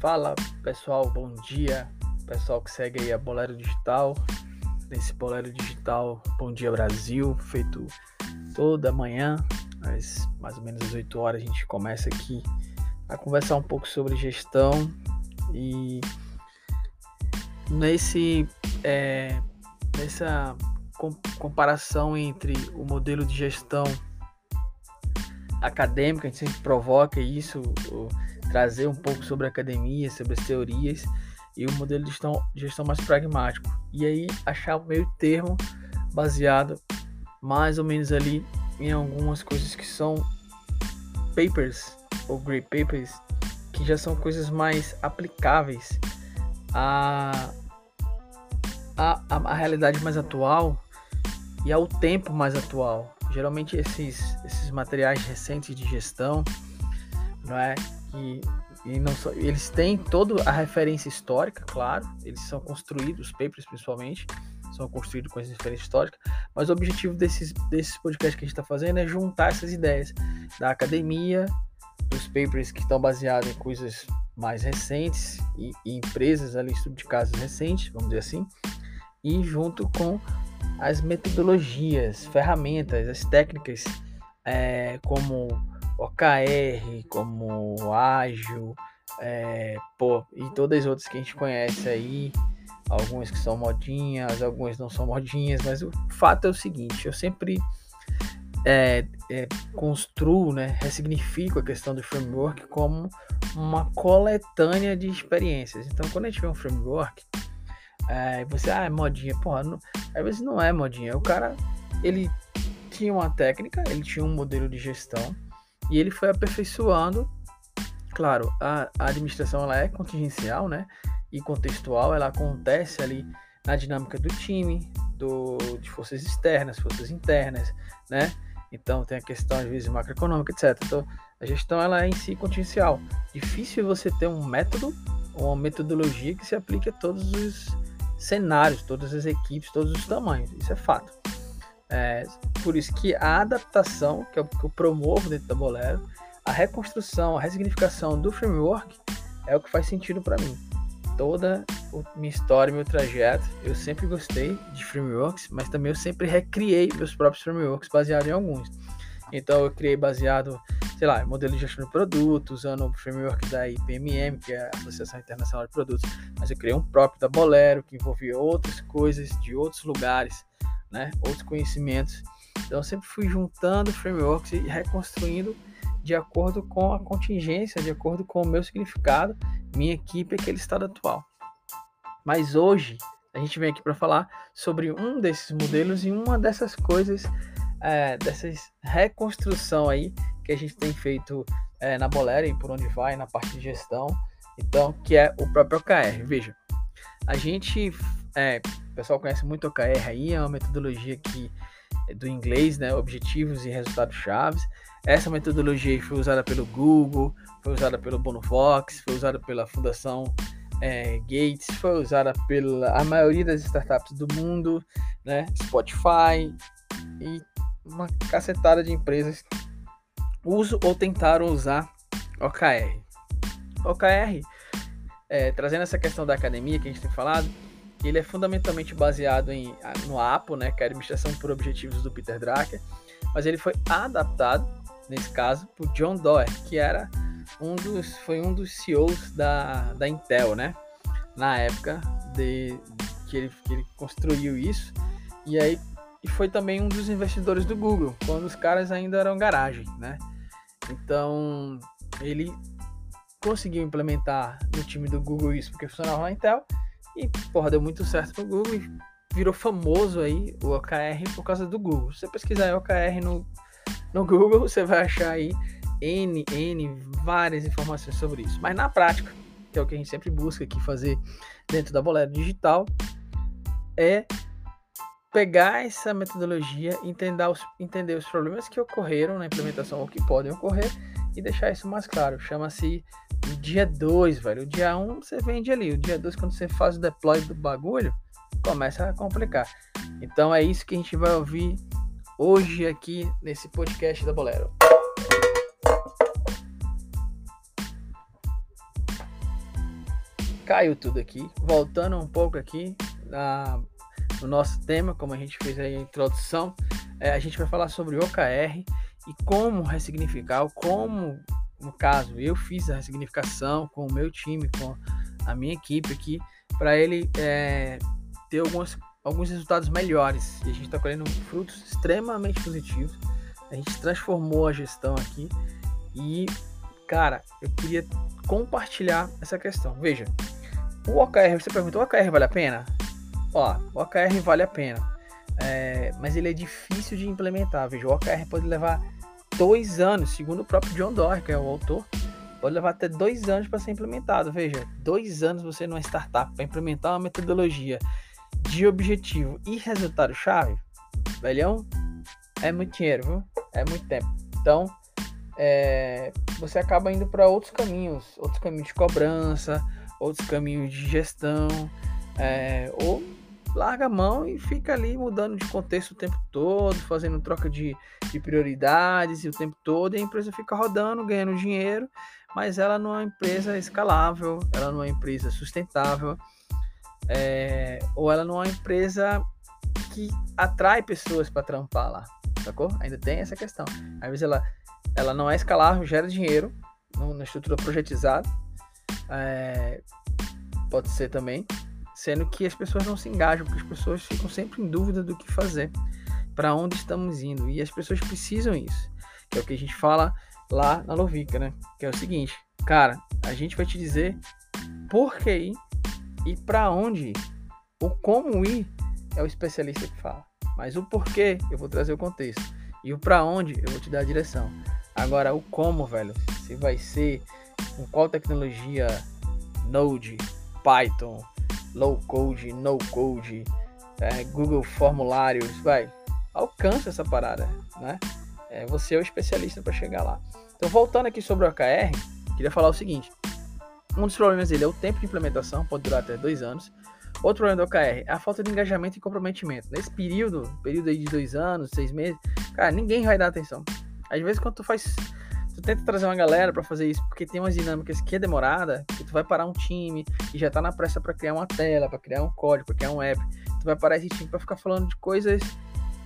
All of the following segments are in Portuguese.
Fala pessoal, bom dia. Pessoal que segue aí a Bolero Digital. Nesse Bolero Digital, Bom Dia Brasil, feito toda manhã, às mais ou menos às 8 horas, a gente começa aqui a conversar um pouco sobre gestão e nesse é, nessa comparação entre o modelo de gestão acadêmica, a gente sempre provoca isso, trazer um pouco sobre academia, sobre as teorias e o modelo de gestão, gestão mais pragmático. E aí achar o meio termo baseado mais ou menos ali em algumas coisas que são papers ou great papers, que já são coisas mais aplicáveis à, à, à realidade mais atual e ao tempo mais atual. Geralmente esses, esses materiais recentes de gestão, não é? E não só, eles têm toda a referência histórica, claro, eles são construídos, os papers principalmente, são construídos com essa referência histórica, mas o objetivo desses, desses podcasts que a gente está fazendo é juntar essas ideias da academia, dos papers que estão baseados em coisas mais recentes e, e empresas ali, estudo de casos recentes, vamos dizer assim, e junto com as metodologias, ferramentas, as técnicas é, como OKR, como Ágil, é, pô, e todas as outras que a gente conhece aí, algumas que são modinhas, algumas não são modinhas, mas o fato é o seguinte, eu sempre é, é, construo, né, ressignifico a questão do framework como uma coletânea de experiências. Então, quando a gente vê um framework, é, você, ah, é modinha, porra, não, às vezes não é modinha. O cara, ele tinha uma técnica, ele tinha um modelo de gestão e ele foi aperfeiçoando. Claro, a, a administração ela é contingencial, né? E contextual, ela acontece ali na dinâmica do time, do, de forças externas, forças internas, né? Então tem a questão às vezes macroeconômica, etc. Então a gestão ela é em si contingencial. Difícil você ter um método uma metodologia que se aplique a todos os cenários, todas as equipes, todos os tamanhos. Isso é fato. É, por isso que a adaptação, que é o que eu promovo dentro da Bolero, a reconstrução, a resignificação do framework é o que faz sentido para mim. Toda a minha história, meu trajeto, eu sempre gostei de frameworks, mas também eu sempre recriei meus próprios frameworks baseados em alguns. Então eu criei baseado, sei lá, modelo de gestão de produtos, usando o framework da IPMM, que é a Associação Internacional de Produtos, mas eu criei um próprio da Bolero, que envolvia outras coisas de outros lugares, né, outros conhecimentos. Então eu sempre fui juntando frameworks e reconstruindo de acordo com a contingência, de acordo com o meu significado, minha equipe, aquele estado atual. Mas hoje a gente vem aqui para falar sobre um desses modelos e uma dessas coisas é, dessa reconstrução aí que a gente tem feito é, na Bolera e por onde vai na parte de gestão, então que é o próprio OKR. Veja, a gente, é, pessoal conhece muito OKR aí, é uma metodologia que é do inglês, né, objetivos e resultados chaves. Essa metodologia foi usada pelo Google, foi usada pelo Bonovox, foi usada pela Fundação é, Gates, foi usada pela a maioria das startups do mundo, né, Spotify e uma cacetada de empresas usam ou tentaram usar OKR. OKR, é, trazendo essa questão da academia que a gente tem falado, ele é fundamentalmente baseado em, no APO, né, que é a Administração por Objetivos do Peter Drucker, mas ele foi adaptado, nesse caso, por John Doerr, que era um dos, foi um dos CEOs da, da Intel, né, na época de, que, ele, que ele construiu isso, e aí e foi também um dos investidores do Google, quando os caras ainda eram garagem, né? Então, ele conseguiu implementar no time do Google isso porque funcionava na Intel e, porra, deu muito certo no Google virou famoso aí o OKR por causa do Google. Se você pesquisar OKR no, no Google, você vai achar aí N, N, várias informações sobre isso. Mas na prática, que é o que a gente sempre busca aqui fazer dentro da Bolero Digital, é pegar essa metodologia, entender os, entender os problemas que ocorreram na implementação ou que podem ocorrer e deixar isso mais claro. Chama-se dia 2, velho. O dia 1 um, você vende ali. O dia 2, quando você faz o deploy do bagulho, começa a complicar. Então é isso que a gente vai ouvir hoje aqui nesse podcast da Bolero. caiu tudo aqui. Voltando um pouco aqui na, no nosso tema, como a gente fez aí a introdução, é, a gente vai falar sobre OKR e como ressignificar, como, no caso, eu fiz a ressignificação com o meu time, com a minha equipe aqui, para ele é, ter alguns, alguns resultados melhores. E a gente está colhendo frutos extremamente positivos. A gente transformou a gestão aqui e, cara, eu queria compartilhar essa questão. Veja, o OKR, você perguntou, o OKR vale a pena? Ó, o OKR vale a pena, é, mas ele é difícil de implementar. Veja, o OKR pode levar dois anos, segundo o próprio John Doerr, que é o autor, pode levar até dois anos para ser implementado. Veja, dois anos você numa startup para implementar uma metodologia de objetivo e resultado-chave, velhão, é muito dinheiro, viu? É muito tempo. Então, é, você acaba indo para outros caminhos, outros caminhos de cobrança, outros caminhos de gestão, é, ou larga a mão e fica ali mudando de contexto o tempo todo, fazendo troca de, de prioridades o tempo todo, e a empresa fica rodando, ganhando dinheiro, mas ela não é uma empresa escalável, ela não é uma empresa sustentável, é, ou ela não é uma empresa que atrai pessoas para trampar lá, sacou? Ainda tem essa questão. Às vezes ela, ela não é escalável, gera dinheiro na estrutura projetizada, é, pode ser também, sendo que as pessoas não se engajam, porque as pessoas ficam sempre em dúvida do que fazer, para onde estamos indo, e as pessoas precisam isso, que é o que a gente fala lá na Lovica, né? Que é o seguinte, cara, a gente vai te dizer por que ir e para onde ir. O como ir é o especialista que fala, mas o porquê eu vou trazer o contexto e o para onde eu vou te dar a direção. Agora o como, velho, se vai ser com qual tecnologia, Node, Python, low code, no code, é, Google Formulários, vai, alcança essa parada, né? É, você é o especialista para chegar lá. Então, voltando aqui sobre o OKR, queria falar o seguinte: um dos problemas dele é o tempo de implementação, pode durar até dois anos. Outro problema do OKR é a falta de engajamento e comprometimento. Nesse período, período aí de dois anos, seis meses, cara, ninguém vai dar atenção. Às vezes, quando tu faz tu tenta trazer uma galera para fazer isso, porque tem umas dinâmicas que é demorada, que tu vai parar um time e já tá na pressa para criar uma tela, para criar um código, para criar um app. Tu vai parar esse time para ficar falando de coisas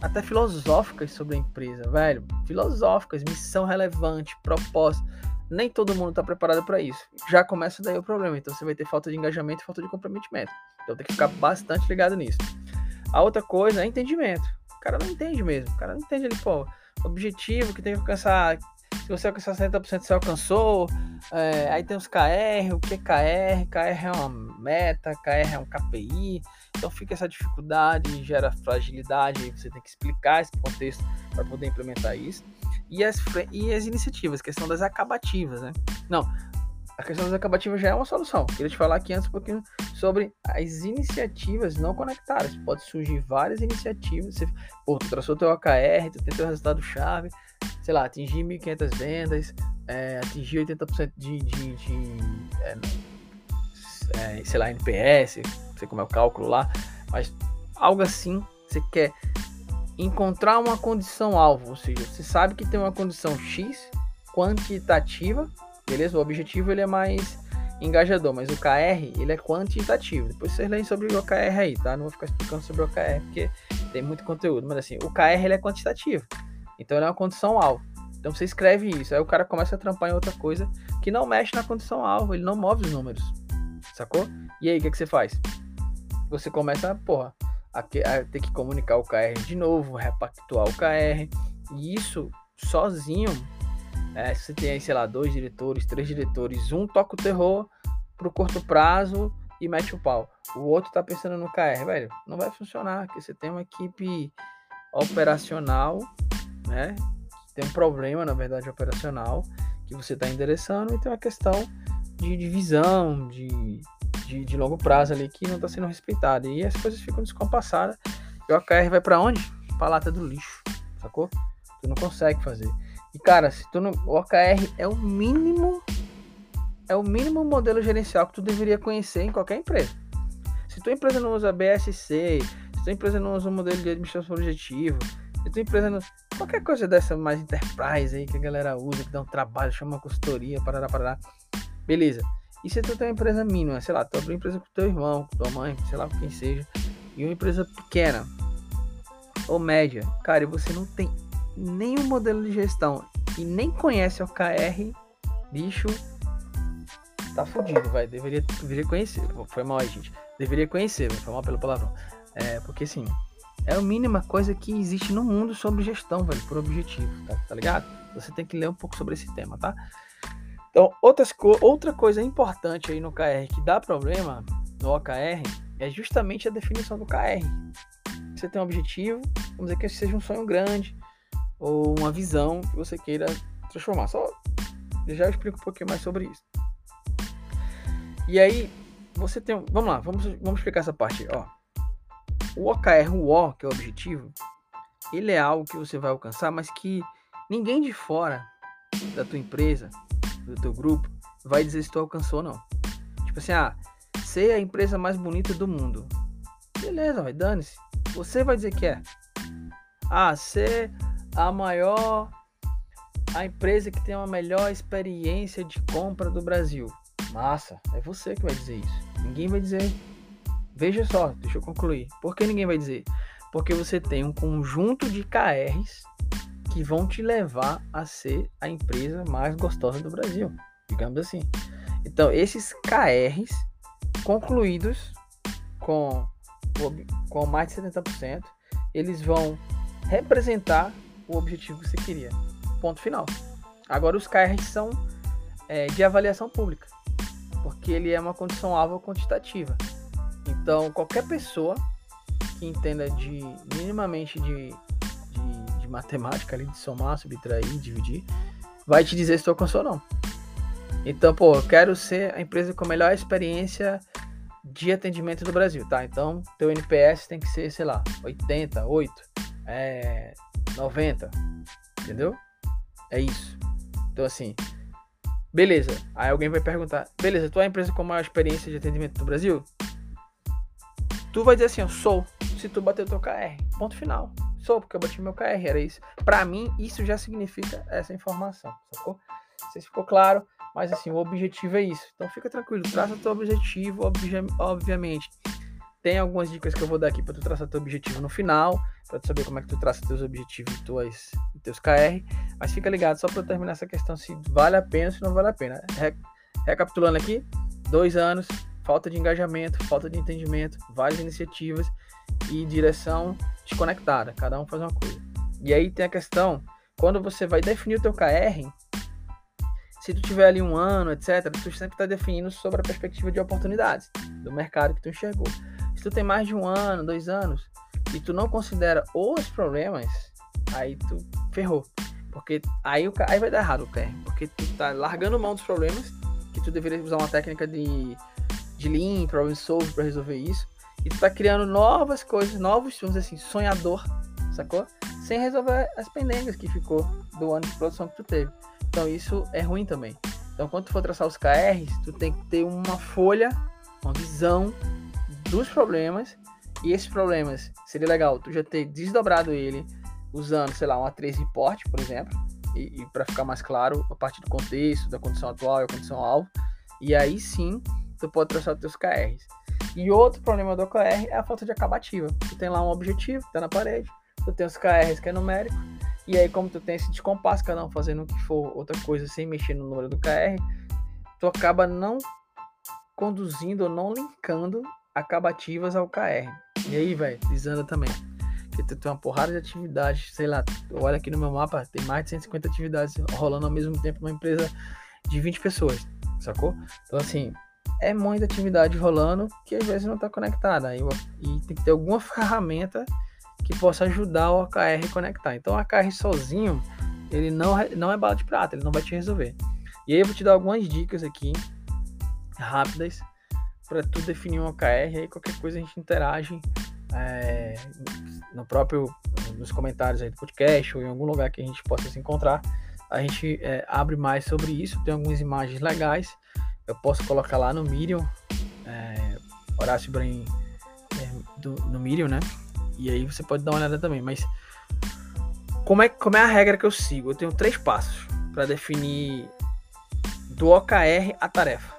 até filosóficas sobre a empresa, velho. Filosóficas, missão relevante, propósito. Nem todo mundo tá preparado para isso. Já começa daí o problema. Então você vai ter falta de engajamento e falta de comprometimento. Então tem que ficar bastante ligado nisso. A outra coisa é entendimento. O cara não entende mesmo. O cara não entende ali, pô, objetivo que tem que alcançar se você alcançar 60%, você alcançou. É, aí tem os KR, o que KR? KR é uma meta, KR é um KPI. Então fica essa dificuldade, gera fragilidade, você tem que explicar esse contexto para poder implementar isso. E as, e as iniciativas, questão das acabativas, né? Não, a questão das acabativas já é uma solução. Queria te falar aqui antes um pouquinho sobre as iniciativas não conectadas. Pode surgir várias iniciativas. Você, pô, tu traçou teu OKR, tu tem teu resultado-chave, sei lá, atingir 1.500 vendas, é, atingir 80% de, de, de é, é, sei lá, NPS, não sei como é o cálculo lá, mas algo assim, você quer encontrar uma condição alvo, ou seja, você sabe que tem uma condição X quantitativa, beleza? O objetivo ele é mais engajador, mas o KR ele é quantitativo. Depois vocês leem sobre o OKR aí, tá? Não vou ficar explicando sobre o OKR porque tem muito conteúdo, mas assim, o KR ele é quantitativo. Então ele é uma condição alvo. Então você escreve isso, aí o cara começa a trampar em outra coisa que não mexe na condição alvo, ele não move os números. Sacou? E aí, o que, que você faz? Você começa, porra, a, a ter que comunicar o KR de novo, repactuar o KR. E isso sozinho, é, se você tem aí, sei lá, dois diretores, três diretores, um toca o terror pro curto prazo e mete o pau. O outro tá pensando no KR, velho, não vai funcionar, porque você tem uma equipe operacional né? Tem um problema, na verdade, operacional que você está endereçando e tem uma questão de, visão, de, de, de, longo prazo ali que não está sendo respeitada. E as coisas ficam descompassadas. E o OKR vai para onde? Para lata do lixo, sacou? Tu não consegue fazer. E cara, se tu não, o OKR é o mínimo é o mínimo modelo gerencial que tu deveria conhecer em qualquer empresa. Se tua empresa não usa BSC, se tua empresa não usa um modelo de administração objetivo, se tua empresa não, Qualquer coisa dessa mais enterprise aí que a galera usa, que dá um trabalho, chama consultoria, parará, parará. Beleza. E se tu tem uma empresa mínima, sei lá, tu abriu uma empresa com teu irmão, com tua mãe, sei lá com quem seja, e uma empresa pequena ou média, cara, e você não tem nenhum modelo de gestão e nem conhece o KR, bicho, tá fudido, vai. Deveria, deveria conhecer. Foi mal aí, gente. Deveria conhecer, foi mal pelo palavrão. É, porque assim, é a mínima coisa que existe no mundo sobre gestão, velho, por objetivo, tá, tá ligado? Você tem que ler um pouco sobre esse tema, tá? Então, outras co outra coisa importante aí no KR que dá problema no OKR é justamente a definição do KR. Você tem um objetivo, vamos dizer que seja um sonho grande ou uma visão que você queira transformar. Só já explico um pouquinho mais sobre isso. E aí, você tem. Vamos lá, vamos, vamos explicar essa parte. Ó. O OKR, o O, que é o objetivo, ele é algo que você vai alcançar, mas que ninguém de fora da tua empresa, do teu grupo, vai dizer se tu alcançou ou não. Tipo assim, ah, ser a empresa mais bonita do mundo. Beleza, vai, dane-se. Você vai dizer que é. Ah, ser a maior. A empresa que tem uma melhor experiência de compra do Brasil. Massa, é você que vai dizer isso. Ninguém vai dizer. Veja só, deixa eu concluir. Por que ninguém vai dizer? Porque você tem um conjunto de KRs que vão te levar a ser a empresa mais gostosa do Brasil, digamos assim. Então, esses KRs concluídos com, com mais de 70%, eles vão representar o objetivo que você queria. Ponto final. Agora, os KRs são é, de avaliação pública porque ele é uma condição alvo quantitativa. Então, qualquer pessoa que entenda de minimamente de, de, de matemática, ali, de somar, subtrair, dividir, vai te dizer se tu alcançou ou não. Então, pô, eu quero ser a empresa com a melhor experiência de atendimento do Brasil, tá? Então, teu NPS tem que ser, sei lá, 80, 8, é, 90, entendeu? É isso. Então, assim, Beleza. Aí alguém vai perguntar: beleza, tu é a empresa com maior experiência de atendimento do Brasil? Tu vai dizer assim: eu sou. Se tu bater o teu KR. Ponto final. Sou, porque eu bati meu KR. Era isso. Para mim, isso já significa essa informação. Sacou? Não sei se ficou claro. Mas assim, o objetivo é isso. Então fica tranquilo, traça teu objetivo, obviamente. Tem algumas dicas que eu vou dar aqui para tu traçar teu objetivo no final, para tu saber como é que tu traça teus objetivos e tuas, teus KR. Mas fica ligado só para terminar essa questão se vale a pena ou se não vale a pena. Re recapitulando aqui, dois anos, falta de engajamento, falta de entendimento, várias iniciativas e direção desconectada. Cada um faz uma coisa. E aí tem a questão, quando você vai definir o teu KR, se tu tiver ali um ano, etc., tu sempre está definindo sobre a perspectiva de oportunidades do mercado que tu enxergou tu tem mais de um ano, dois anos, e tu não considera os problemas, aí tu ferrou. Porque aí, o, aí vai dar errado o PR. Porque tu tá largando mão dos problemas, que tu deveria usar uma técnica de, de Lean, Problem Solve para resolver isso. E tu tá criando novas coisas, novos, vamos assim, sonhador, sacou? Sem resolver as pendengas que ficou do ano de produção que tu teve. Então isso é ruim também. Então quando tu for traçar os KRs, tu tem que ter uma folha, uma visão dos problemas. E esses problemas, seria legal tu já ter desdobrado ele usando, sei lá, um A3 report, por exemplo, e, e para ficar mais claro, a partir do contexto, da condição atual e a condição alvo. E aí sim, tu pode traçar os teus KRs. E outro problema do OKR é a falta de acabativa. Tu tem lá um objetivo, tá na parede, tu tem os KRs que é numérico, e aí como tu tem esse descompasso, cada um fazendo o que for outra coisa sem mexer no número do KR, tu acaba não conduzindo ou não linkando acabativas ao KR. E aí, velho, desanda também. Porque tem uma porrada de atividades, sei lá, olha aqui no meu mapa, tem mais de 150 atividades rolando ao mesmo tempo numa empresa de 20 pessoas, sacou? Então, assim, é muita atividade rolando que às vezes não está conectada. E, e tem que ter alguma ferramenta que possa ajudar o AKR a conectar. Então, o AKR sozinho, ele não, não é bala de prata, ele não vai te resolver. E aí, eu vou te dar algumas dicas aqui, rápidas, para tu definir um OKR, aí qualquer coisa a gente interage é, no próprio nos comentários aí do podcast ou em algum lugar que a gente possa se encontrar. A gente é, abre mais sobre isso, tem algumas imagens legais. Eu posso colocar lá no Medium, é, Horácio Brain é, do, no Medium, né? E aí você pode dar uma olhada também. Mas como é, como é a regra que eu sigo? Eu tenho três passos para definir do OKR a tarefa.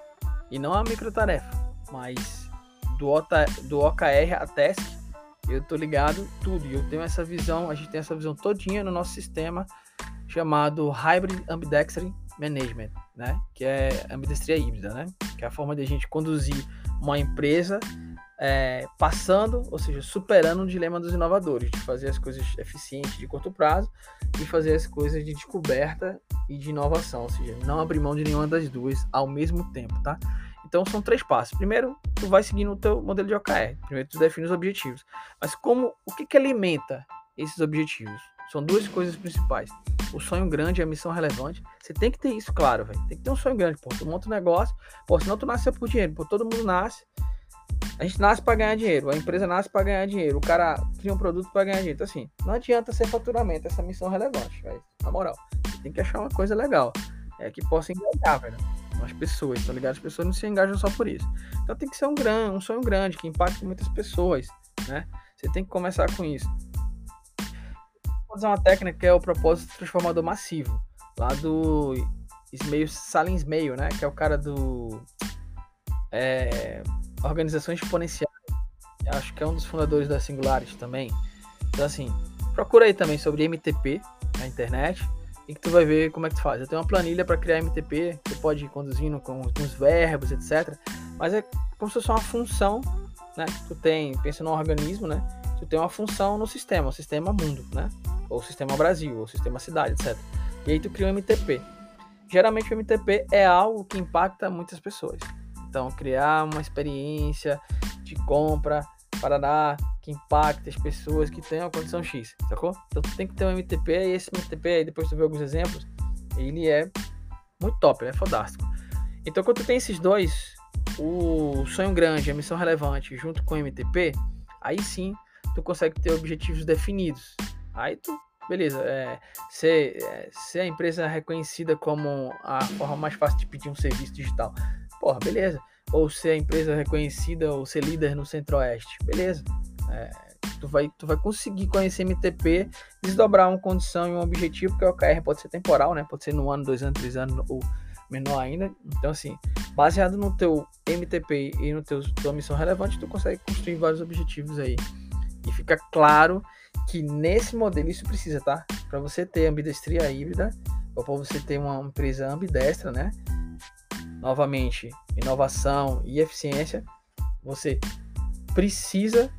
E não a microtarefa, mas do, OTA, do OKR a task, eu tô ligado tudo. Eu tenho essa visão, a gente tem essa visão todinha no nosso sistema chamado Hybrid Ambidextrous Management, né? Que é ambidestria híbrida, né? Que é a forma de a gente conduzir uma empresa é, passando, ou seja, superando o dilema dos inovadores, de fazer as coisas eficientes de curto prazo e fazer as coisas de descoberta e de inovação, ou seja, não abrir mão de nenhuma das duas ao mesmo tempo, tá? Então são três passos. Primeiro, tu vai seguindo o teu modelo de OKR. Primeiro, tu define os objetivos. Mas como, o que que alimenta esses objetivos? São duas coisas principais. O sonho grande e a missão relevante. Você tem que ter isso claro, velho. Tem que ter um sonho grande, pô. Tu monta um negócio, pô, senão tu nasce por dinheiro, pô. Todo mundo nasce a gente nasce para ganhar dinheiro, a empresa nasce para ganhar dinheiro, o cara cria um produto para ganhar dinheiro. Então, assim, não adianta ser faturamento, essa missão relevante, velho. Na moral, você tem que achar uma coisa legal, é que possa engajar, velho. As pessoas, tá ligado? As pessoas não se engajam só por isso. Então tem que ser um grande, um sonho grande, que impacte muitas pessoas, né? Você tem que começar com isso. Usar uma técnica que é o propósito transformador massivo, lá do Ismail Salim Ismail, né? Que é o cara do. É, organizações exponenciais. Acho que é um dos fundadores da Singularity também. Então, assim, procura aí também sobre MTP na internet e que tu vai ver como é que tu faz. Eu tenho uma planilha para criar MTP, tu pode ir conduzindo com, os verbos, etc. Mas é como se fosse uma função, né? Tu tem, pensa num organismo, né? Tu tem uma função no sistema, o sistema mundo, né? Ou sistema Brasil, ou sistema cidade, etc. E aí tu cria um MTP. Geralmente o MTP é algo que impacta muitas pessoas. Então, criar uma experiência de compra para dar que impacte as pessoas que têm a condição X, sacou? Então, tu tem que ter um MTP e esse MTP aí, depois tu vê alguns exemplos, ele é muito top, é fodástico. Então, quando tu tem esses dois, o sonho grande, a missão relevante, junto com o MTP, aí sim tu consegue ter objetivos definidos. Aí tu, beleza, é, ser, é, ser a empresa reconhecida como a forma mais fácil de pedir um serviço digital porra, beleza. Ou ser a empresa reconhecida ou ser líder no Centro-Oeste, beleza. É, tu, vai, tu vai conseguir conhecer MTP, desdobrar uma condição e um objetivo, porque o OKR pode ser temporal, né? Pode ser no ano, dois anos, três anos ou menor ainda. Então, assim, baseado no teu MTP e no teu tua missão relevante, tu consegue construir vários objetivos aí. E fica claro que nesse modelo isso precisa, tá? Para você ter ambidestria híbrida, ou para você ter uma empresa ambidestra, né? novamente, inovação e eficiência, você precisa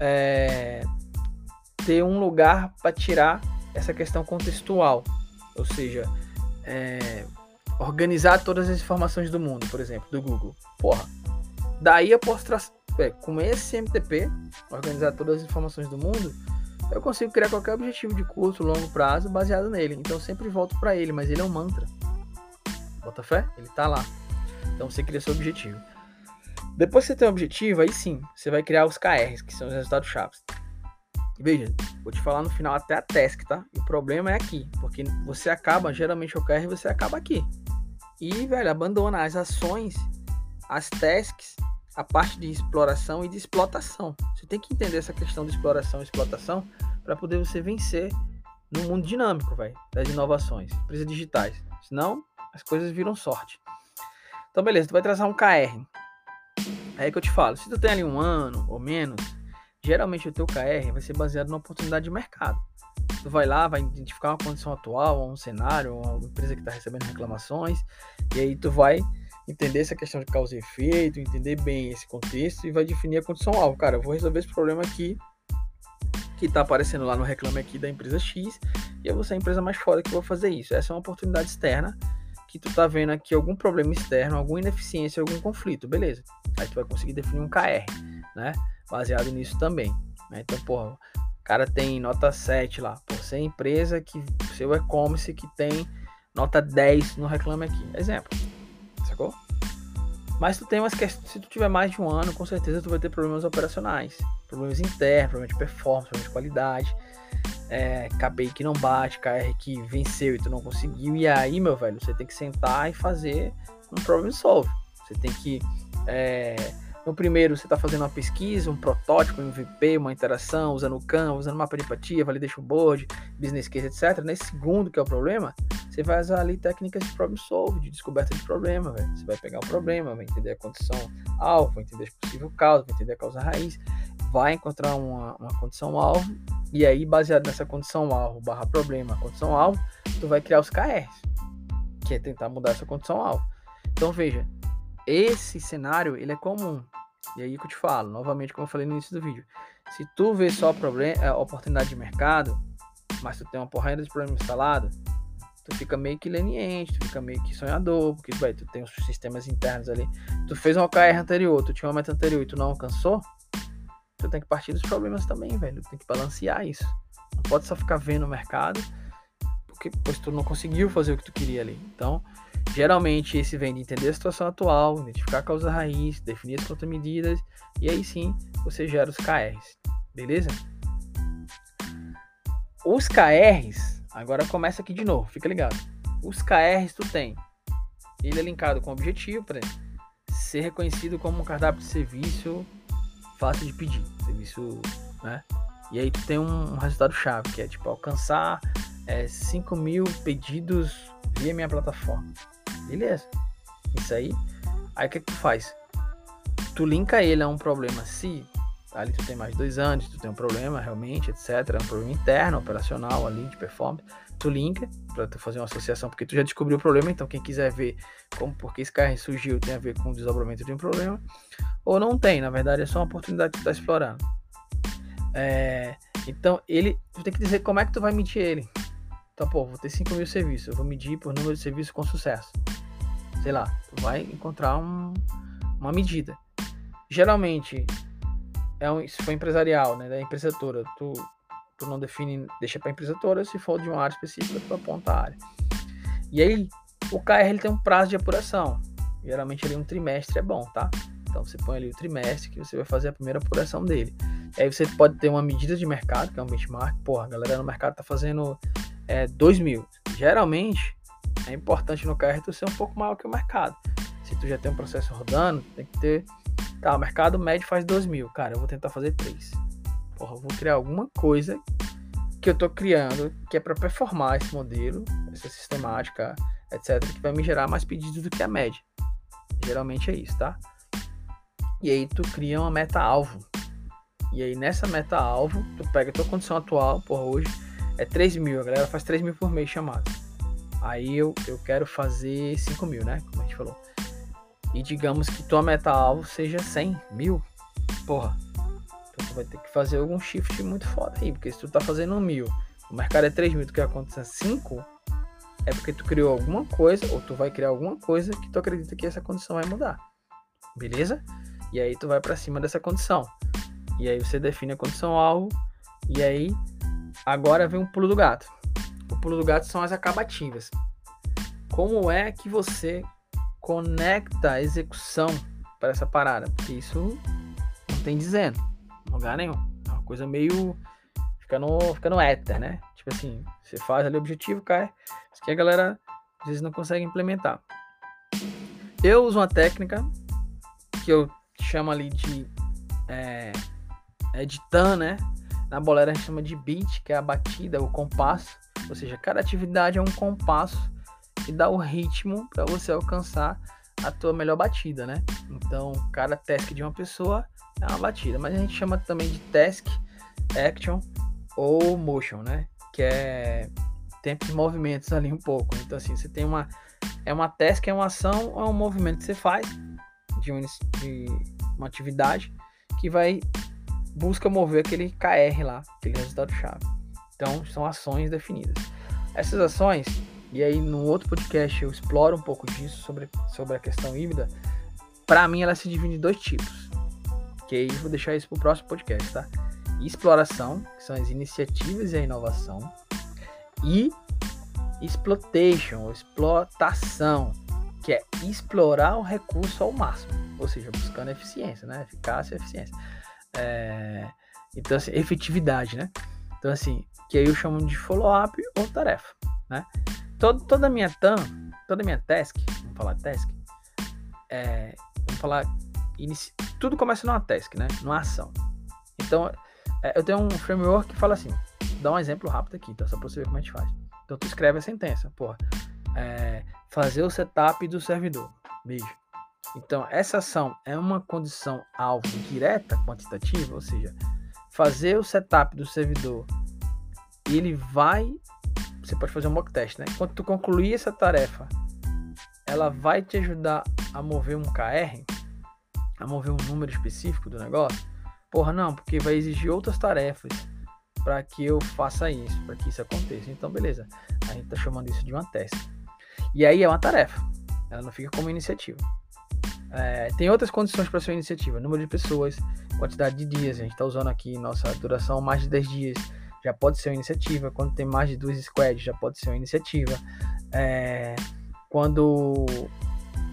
é, ter um lugar para tirar essa questão contextual, ou seja, é, organizar todas as informações do mundo, por exemplo, do Google. Porra, daí eu posso é, com esse MTP, organizar todas as informações do mundo, eu consigo criar qualquer objetivo de curto, longo prazo baseado nele. Então sempre volto para ele, mas ele é um mantra. Bota fé? Ele tá lá. Então você cria seu objetivo. Depois que você tem um objetivo, aí sim, você vai criar os KRs, que são os resultados chaves. Veja, vou te falar no final até a task, tá? O problema é aqui, porque você acaba, geralmente o KR você acaba aqui. E, velho, abandona as ações, as tasks, a parte de exploração e de explotação. Você tem que entender essa questão de exploração e explotação para poder você vencer no mundo dinâmico, velho, das inovações, empresas digitais. Senão, as coisas viram sorte. Então, beleza, tu vai traçar um KR. Aí que eu te falo, se tu tem ali um ano ou menos, geralmente o teu KR vai ser baseado numa oportunidade de mercado. Tu vai lá, vai identificar uma condição atual, um cenário, uma empresa que está recebendo reclamações, e aí tu vai entender essa questão de causa e efeito, entender bem esse contexto e vai definir a condição alvo. Cara, eu vou resolver esse problema aqui que está aparecendo lá no reclame aqui da empresa X e eu vou ser a empresa mais foda que vou fazer isso. Essa é uma oportunidade externa que tu tá vendo aqui algum problema externo, alguma ineficiência, algum conflito, beleza. Aí tu vai conseguir definir um KR, né? Baseado nisso também. Né? Então, porra, o cara tem nota 7 lá. Por ser empresa que, seu e-commerce que tem nota 10 no Reclame Aqui. Exemplo. Mas tu tem umas questões, se tu tiver mais de um ano, com certeza tu vai ter problemas operacionais, problemas internos, problemas de performance, problemas de qualidade é, KPI que não bate, KR que venceu e tu não conseguiu. E aí, meu velho, você tem que sentar e fazer um problem solve. Você tem que. É, no primeiro, você está fazendo uma pesquisa, um protótipo, um MVP, uma interação, usando o Canva, usando mapa de empatia, validation board, business case, etc. Nesse segundo, que é o problema, você vai usar ali técnicas de problem solve, de descoberta de problema. Você vai pegar o problema, vai entender a condição alvo, vai entender a possível causa, vai entender a causa raiz, vai encontrar uma, uma condição alvo, e aí, baseado nessa condição alvo barra problema, condição alvo, tu vai criar os KRs, que é tentar mudar essa condição alvo. Então veja, esse cenário ele é comum. E aí que eu te falo, novamente, como eu falei no início do vídeo. Se tu vê só problema, é, oportunidade de mercado, mas tu tem uma porrada de problema instalado, tu fica meio que leniente, tu fica meio que sonhador, porque vai, tu tem os sistemas internos ali. Tu fez um OKR anterior, tu tinha uma meta anterior e tu não alcançou, tu tem que partir dos problemas também, velho. Tu tem que balancear isso. Não pode só ficar vendo o mercado, porque pois tu não conseguiu fazer o que tu queria ali. Então, geralmente esse vem de entender a situação atual, identificar a causa raiz, definir as contramedidas e aí sim você gera os KRs. Beleza? Os KRs, agora começa aqui de novo, fica ligado. Os KRs tu tem. Ele é linkado com o objetivo, por exemplo, ser reconhecido como um cardápio de serviço fácil de pedir, serviço, né? E aí tu tem um, resultado chave, que é tipo alcançar é, 5 mil pedidos via minha plataforma. Beleza. Isso aí. Aí o que, que tu faz? Tu linka ele a um problema. Se ali tu tem mais dois anos, tu tem um problema realmente, etc. Um problema interno, operacional ali, de performance. Tu linka para tu fazer uma associação, porque tu já descobriu o problema. Então, quem quiser ver como porque esse carro surgiu tem a ver com o desdobramento de um problema ou não tem, na verdade é só uma oportunidade que tu tá explorando. É, então, ele, tu tem que dizer como é que tu vai medir ele. Então, pô, vou ter 5 mil serviços, eu vou medir por número de serviços com sucesso. Sei lá, tu vai encontrar um, uma medida. Geralmente, é um, se for empresarial, né, da empresa toda, tu, tu não define, deixa para empresa toda, se for de uma área específica, tu aponta a área. E aí, o KR ele tem um prazo de apuração. Geralmente, ali um trimestre é bom, tá? Então você põe ali o trimestre que você vai fazer a primeira apuração dele. E aí você pode ter uma medida de mercado, que é um benchmark. Porra, a galera no mercado tá fazendo é, 2 mil. Geralmente é importante no KR tu ser um pouco maior que o mercado. Se tu já tem um processo rodando, tem que ter. Tá, o mercado médio faz 2 mil. Cara, eu vou tentar fazer 3. Porra, eu vou criar alguma coisa que eu tô criando que é para performar esse modelo, essa sistemática, etc., que vai me gerar mais pedidos do que a média. Geralmente é isso, tá? E aí tu cria uma meta-alvo. E aí nessa meta-alvo, tu pega a tua condição atual, por hoje é 3 mil, a galera faz 3 mil por mês chamado. Aí eu, eu quero fazer 5 mil, né? Como a gente falou. E digamos que tua meta-alvo seja 100 mil. Porra. Então tu vai ter que fazer algum shift muito foda aí. Porque se tu tá fazendo 1 mil, o mercado é 3 mil, tu quer acontecer 5, é porque tu criou alguma coisa, ou tu vai criar alguma coisa que tu acredita que essa condição vai mudar. Beleza? E aí tu vai para cima dessa condição. E aí você define a condição alvo. E aí agora vem um pulo do gato. O pulo do gato são as acabativas. Como é que você conecta a execução para essa parada? Porque isso não tem dizendo, em lugar nenhum. É uma coisa meio. Fica no, fica no éter, né? Tipo assim, você faz ali o objetivo, cai. Isso que a galera às vezes não consegue implementar. Eu uso uma técnica que eu chama ali de é, é de tan, né? Na bolera a gente chama de beat, que é a batida, o compasso. Ou seja, cada atividade é um compasso que dá o ritmo para você alcançar a tua melhor batida, né? Então, cada task de uma pessoa é uma batida, mas a gente chama também de task, action ou motion, né? Que é tempo de movimentos ali um pouco. Então, assim, você tem uma é uma task, é uma ação, é um movimento que você faz de, um, de uma atividade que vai busca mover aquele KR lá, aquele resultado chave. Então, são ações definidas. Essas ações, e aí no outro podcast eu exploro um pouco disso sobre, sobre a questão híbrida. Para mim, ela se divide em dois tipos. Que aí vou deixar isso para o próximo podcast, tá? Exploração, que são as iniciativas e a inovação. E exploitation, ou explotação, que é explorar o recurso ao máximo, ou seja, buscando eficiência, né? Eficácia e eficiência. É... Então, assim, efetividade, né? Então, assim, que aí eu chamo de follow-up ou tarefa, né? Todo, toda a minha TAM, toda a minha task, vamos falar task, é, vamos falar, tudo começa numa task, né? Numa ação. Então, é, eu tenho um framework que fala assim, dá um exemplo rápido aqui, tá? Só pra você ver como a gente faz. Então, tu escreve a sentença, porra é, fazer o setup do servidor. Beijo. Então, essa ação é uma condição alvo direta quantitativa, ou seja, fazer o setup do servidor, ele vai. Você pode fazer um mock test, né? Quando tu concluir essa tarefa, ela vai te ajudar a mover um KR, a mover um número específico do negócio. Porra, não, porque vai exigir outras tarefas para que eu faça isso, para que isso aconteça. Então, beleza. A gente está chamando isso de uma task. E aí é uma tarefa. Ela não fica como iniciativa. É, tem outras condições para sua iniciativa: número de pessoas, quantidade de dias. A gente está usando aqui nossa duração mais de 10 dias. Já pode ser uma iniciativa. Quando tem mais de duas squads, já pode ser uma iniciativa. É, quando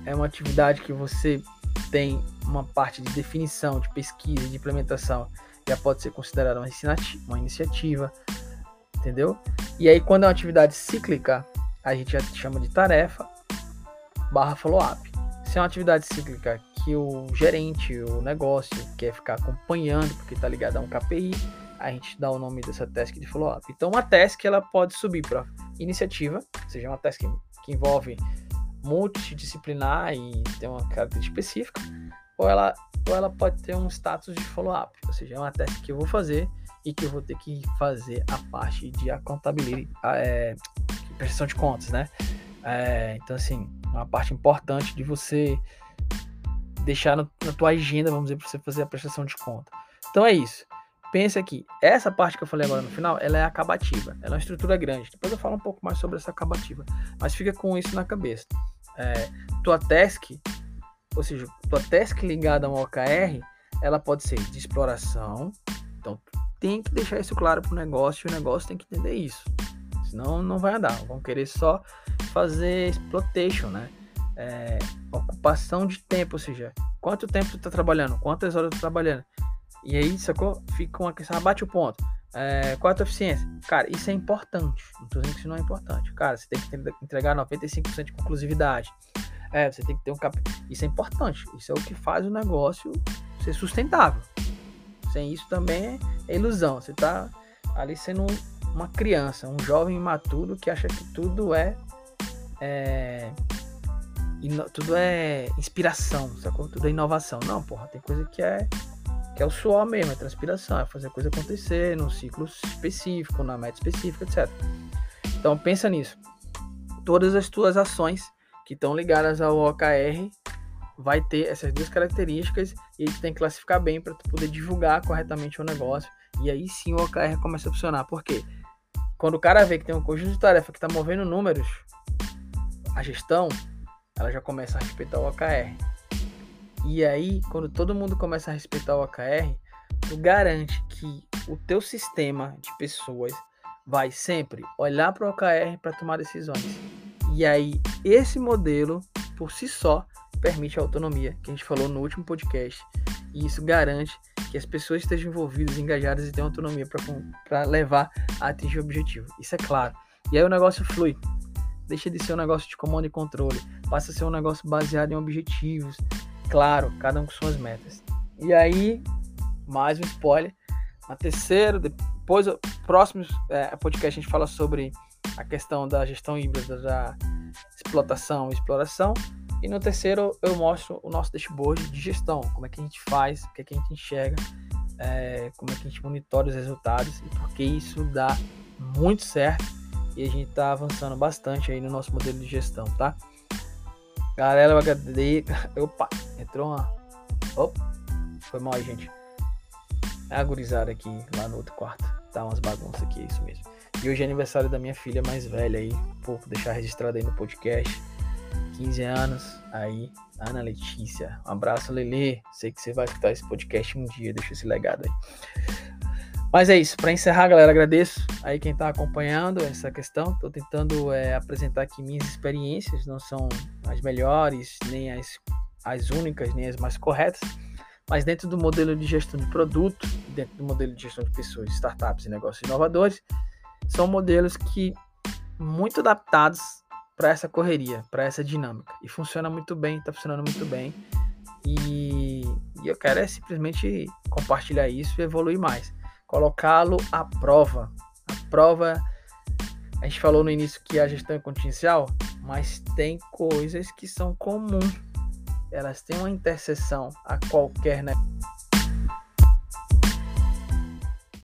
é uma atividade que você tem uma parte de definição, de pesquisa, de implementação, já pode ser considerada uma, uma iniciativa, entendeu? E aí, quando é uma atividade cíclica, a gente já chama de tarefa barra follow-up. Se é uma atividade cíclica que o gerente, o negócio quer ficar acompanhando, porque está ligado a um KPI, a gente dá o nome dessa task de follow-up. Então, uma task ela pode subir para iniciativa, ou seja, uma task que envolve multidisciplinar e tem uma característica específica, ou ela, ou ela pode ter um status de follow-up, ou seja, é uma task que eu vou fazer e que eu vou ter que fazer a parte de accountability, é, prestação de contas, né? É, então, assim, uma parte importante de você deixar no, na tua agenda, vamos dizer, para você fazer a prestação de conta. Então é isso. Pense aqui, essa parte que eu falei agora no final, ela é acabativa, ela é uma estrutura grande. Depois eu falo um pouco mais sobre essa acabativa, mas fica com isso na cabeça. É, tua task ou seja, tua task ligada a um OKR, ela pode ser de exploração. Então, tem que deixar isso claro para o negócio e o negócio tem que entender isso. Senão, não vai andar. Vão querer só fazer exploitation, né? É, ocupação de tempo, ou seja, quanto tempo tu tá trabalhando, quantas horas tu tá trabalhando. E aí, sacou? Fica uma questão, bate o ponto. É, qual é a tua eficiência? Cara, isso é importante. Não tô dizendo que isso não é importante. Cara, você tem que entregar 95% de conclusividade. É, você tem que ter um cap... Isso é importante. Isso é o que faz o negócio ser sustentável. Sem isso também é ilusão. Você está ali sendo uma criança, um jovem imaturo que acha que tudo é, é tudo é inspiração, sacou? Tudo é inovação. Não, porra, tem coisa que é que é o suor mesmo, é transpiração, é fazer a coisa acontecer num ciclo específico, na meta específica, etc. Então pensa nisso. Todas as tuas ações que estão ligadas ao OKR vai ter essas duas características e tu tem que classificar bem para tu poder divulgar corretamente o negócio e aí sim o OKR começa a funcionar. Por quê? Quando o cara vê que tem um conjunto de tarefa que está movendo números, a gestão ela já começa a respeitar o OKR. E aí, quando todo mundo começa a respeitar o OKR, tu garante que o teu sistema de pessoas vai sempre olhar para o OKR para tomar decisões. E aí, esse modelo, por si só, permite a autonomia, que a gente falou no último podcast. E isso garante que as pessoas estejam envolvidas, engajadas e tenham autonomia para levar a atingir o objetivo. Isso é claro. E aí o negócio flui. Deixa de ser um negócio de comando e controle. Passa a ser um negócio baseado em objetivos. Claro, cada um com suas metas. E aí, mais um spoiler. Na terceira, depois, próximo é, podcast, a gente fala sobre a questão da gestão híbrida da explotação e exploração. E no terceiro eu mostro o nosso dashboard de gestão, como é que a gente faz, o que, é que a gente enxerga, é, como é que a gente monitora os resultados e porque isso dá muito certo e a gente está avançando bastante aí no nosso modelo de gestão, tá? Galera, o HD. Opa, entrou uma. Opa, foi mal gente. É a gurizada aqui lá no outro quarto. Tá umas bagunças aqui, é isso mesmo. E hoje é aniversário da minha filha mais velha aí. Vou deixar registrado aí no podcast. 15 anos aí, Ana Letícia. Um abraço, Lele. Sei que você vai escutar esse podcast um dia, deixa esse legado aí. Mas é isso, para encerrar, galera, agradeço aí quem está acompanhando essa questão. Estou tentando é, apresentar aqui minhas experiências, não são as melhores, nem as, as únicas, nem as mais corretas, mas dentro do modelo de gestão de produto, dentro do modelo de gestão de pessoas, startups e negócios inovadores, são modelos que muito adaptados para essa correria, para essa dinâmica. E funciona muito bem, está funcionando muito bem. E, e, eu quero é simplesmente compartilhar isso e evoluir mais. Colocá-lo à prova. A prova a gente falou no início que a gestão é contingencial, mas tem coisas que são comuns. Elas têm uma interseção a qualquer negócio.